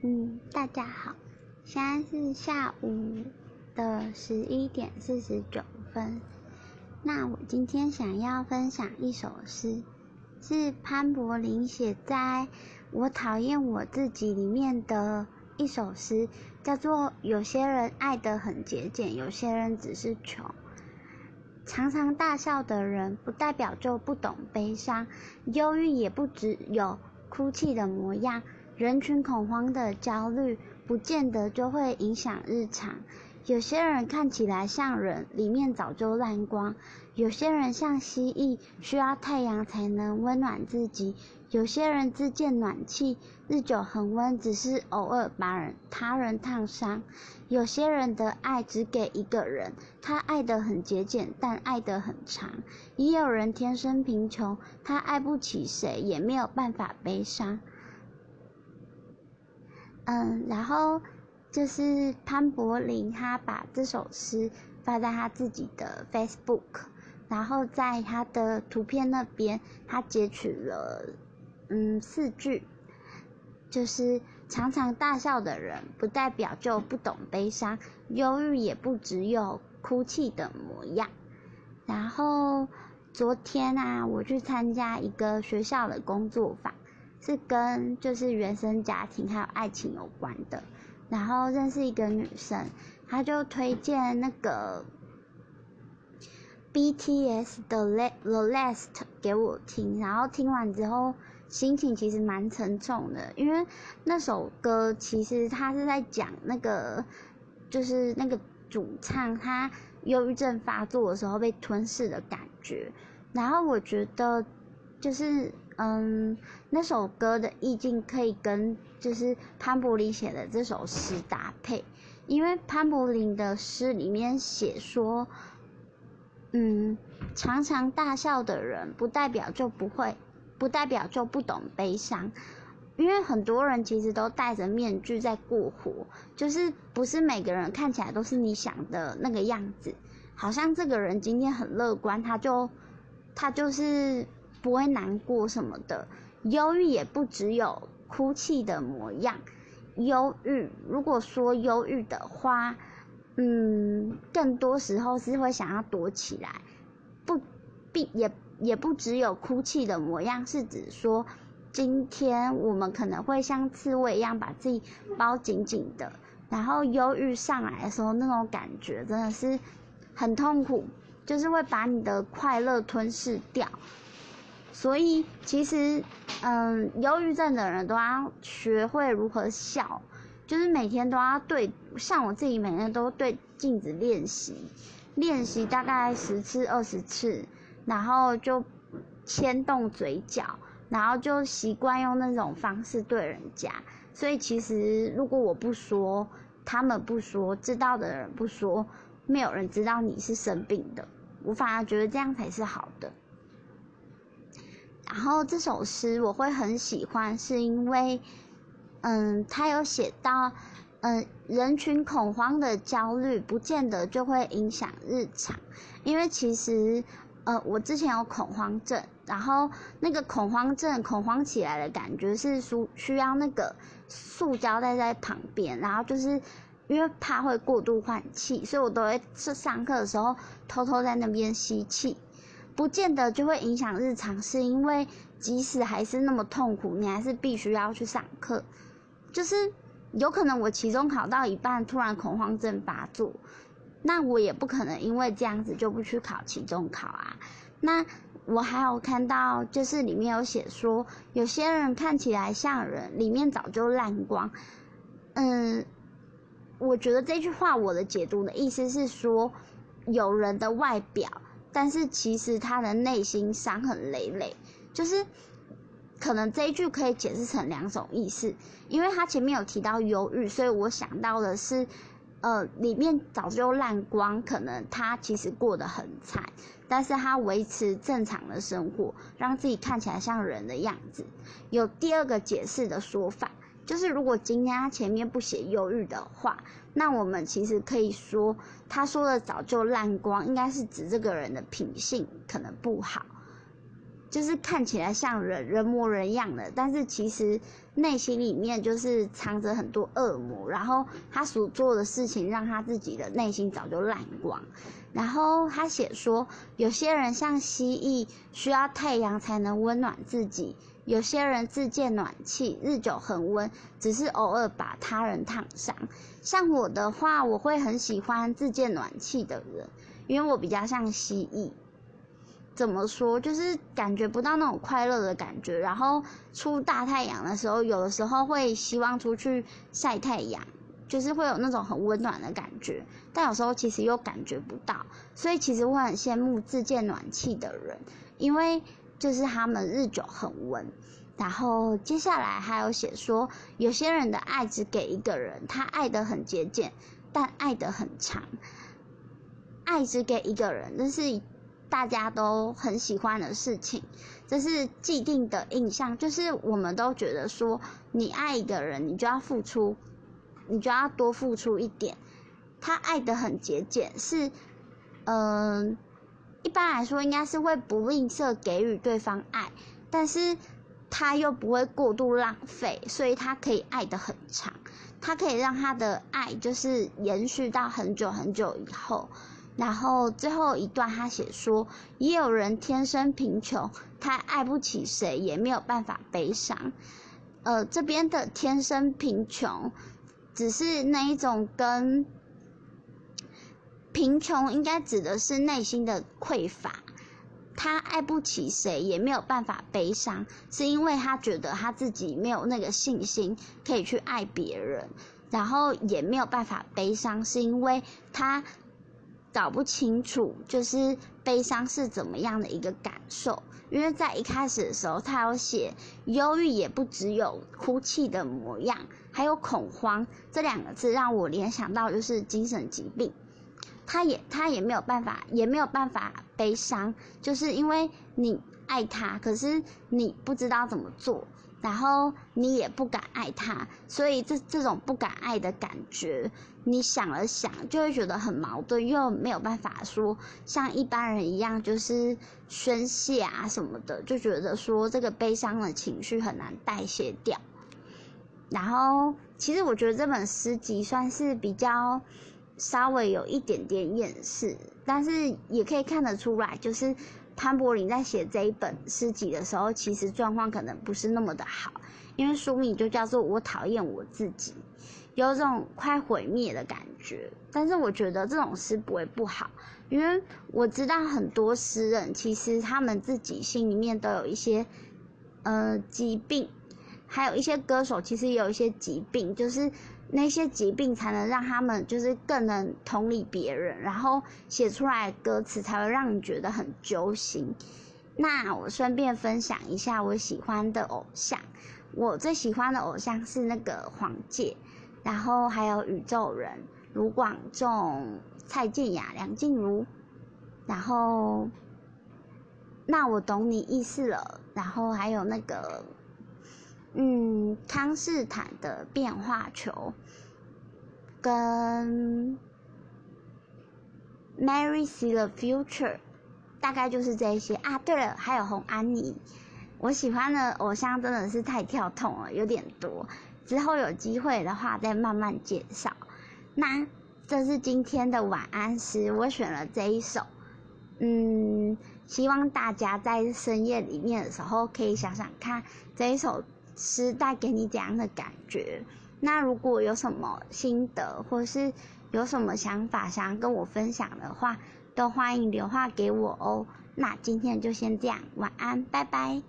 嗯，大家好，现在是下午的十一点四十九分。那我今天想要分享一首诗，是潘柏林写在《我讨厌我自己》里面的一首诗，叫做《有些人爱得很节俭，有些人只是穷》。常常大笑的人，不代表就不懂悲伤，忧郁也不只有哭泣的模样。人群恐慌的焦虑，不见得就会影响日常。有些人看起来像人，里面早就烂光；有些人像蜥蜴，需要太阳才能温暖自己；有些人自建暖气，日久恒温，只是偶尔把人他人烫伤；有些人的爱只给一个人，他爱得很节俭，但爱得很长；也有人天生贫穷，他爱不起谁，也没有办法悲伤。嗯，然后就是潘柏林，他把这首诗发在他自己的 Facebook，然后在他的图片那边，他截取了嗯四句，就是常常大笑的人，不代表就不懂悲伤，忧郁也不只有哭泣的模样。然后昨天啊，我去参加一个学校的工作坊。是跟就是原生家庭还有爱情有关的，然后认识一个女生，她就推荐那个 BTS 的《The Last》给我听，然后听完之后心情其实蛮沉重的，因为那首歌其实他是在讲那个就是那个主唱他忧郁症发作的时候被吞噬的感觉，然后我觉得就是。嗯，那首歌的意境可以跟就是潘柏林写的这首诗搭配，因为潘柏林的诗里面写说，嗯，常常大笑的人不代表就不会，不代表就不懂悲伤，因为很多人其实都戴着面具在过活，就是不是每个人看起来都是你想的那个样子，好像这个人今天很乐观，他就他就是。不会难过什么的，忧郁也不只有哭泣的模样。忧郁，如果说忧郁的话，嗯，更多时候是会想要躲起来，不，必也也不只有哭泣的模样，是指说，今天我们可能会像刺猬一样把自己包紧紧的，然后忧郁上来的时候，那种感觉真的是很痛苦，就是会把你的快乐吞噬掉。所以其实，嗯，忧郁症的人都要学会如何笑，就是每天都要对，像我自己每天都对镜子练习，练习大概十次二十次，然后就牵动嘴角，然后就习惯用那种方式对人家。所以其实如果我不说，他们不说，知道的人不说，没有人知道你是生病的。我反而觉得这样才是好的。然后这首诗我会很喜欢，是因为，嗯，他有写到，嗯，人群恐慌的焦虑不见得就会影响日常，因为其实，呃，我之前有恐慌症，然后那个恐慌症恐慌起来的感觉是需需要那个塑胶袋在旁边，然后就是因为怕会过度换气，所以我都会是上课的时候偷偷在那边吸气。不见得就会影响日常，是因为即使还是那么痛苦，你还是必须要去上课。就是有可能我期中考到一半，突然恐慌症发作，那我也不可能因为这样子就不去考期中考啊。那我还有看到，就是里面有写说，有些人看起来像人，里面早就烂光。嗯，我觉得这句话我的解读的意思是说，有人的外表。但是其实他的内心伤痕累累，就是可能这一句可以解释成两种意思，因为他前面有提到忧郁，所以我想到的是，呃，里面早就烂光，可能他其实过得很惨，但是他维持正常的生活，让自己看起来像人的样子。有第二个解释的说法。就是如果今天他前面不写忧郁的话，那我们其实可以说，他说的早就烂光，应该是指这个人的品性可能不好，就是看起来像人人模人样的，但是其实内心里面就是藏着很多恶魔，然后他所做的事情让他自己的内心早就烂光。然后他写说，有些人像蜥蜴，需要太阳才能温暖自己；有些人自建暖气，日久恒温，只是偶尔把他人烫伤。像我的话，我会很喜欢自建暖气的人，因为我比较像蜥蜴。怎么说？就是感觉不到那种快乐的感觉。然后出大太阳的时候，有的时候会希望出去晒太阳，就是会有那种很温暖的感觉。但有时候其实又感觉不到，所以其实我很羡慕自建暖气的人，因为就是他们日久很温。然后接下来还有写说，有些人的爱只给一个人，他爱的很节俭，但爱的很长。爱只给一个人，这是。大家都很喜欢的事情，这是既定的印象，就是我们都觉得说，你爱一个人，你就要付出，你就要多付出一点。他爱的很节俭，是，嗯，一般来说应该是会不吝啬给予对方爱，但是他又不会过度浪费，所以他可以爱的很长，他可以让他的爱就是延续到很久很久以后。然后最后一段他写说，也有人天生贫穷，他爱不起谁，也没有办法悲伤。呃，这边的天生贫穷，只是那一种跟贫穷应该指的是内心的匮乏。他爱不起谁，也没有办法悲伤，是因为他觉得他自己没有那个信心可以去爱别人，然后也没有办法悲伤，是因为他。搞不清楚，就是悲伤是怎么样的一个感受。因为在一开始的时候，他有写忧郁也不只有哭泣的模样，还有恐慌这两个字，让我联想到就是精神疾病。他也他也没有办法，也没有办法悲伤，就是因为你爱他，可是你不知道怎么做。然后你也不敢爱他，所以这这种不敢爱的感觉，你想了想就会觉得很矛盾，又没有办法说像一般人一样就是宣泄啊什么的，就觉得说这个悲伤的情绪很难代谢掉。然后其实我觉得这本诗集算是比较稍微有一点点掩饰，但是也可以看得出来，就是。潘柏林在写这一本诗集的时候，其实状况可能不是那么的好，因为书名就叫做《我讨厌我自己》，有种快毁灭的感觉。但是我觉得这种诗不会不好，因为我知道很多诗人其实他们自己心里面都有一些呃疾病，还有一些歌手其实也有一些疾病，就是。那些疾病才能让他们就是更能同理别人，然后写出来歌词才会让你觉得很揪心。那我顺便分享一下我喜欢的偶像，我最喜欢的偶像是那个黄玠，然后还有宇宙人卢广仲、蔡健雅、梁静茹，然后那我懂你意思了，然后还有那个。嗯，康斯坦的变化球，跟 Mary See the Future，大概就是这些啊。对了，还有红安妮，我喜欢的偶像真的是太跳痛了，有点多。之后有机会的话再慢慢介绍。那这是今天的晚安诗，我选了这一首。嗯，希望大家在深夜里面的时候可以想想看这一首。是带给你怎样的感觉？那如果有什么心得，或是有什么想法想要跟我分享的话，都欢迎留话给我哦。那今天就先这样，晚安，拜拜。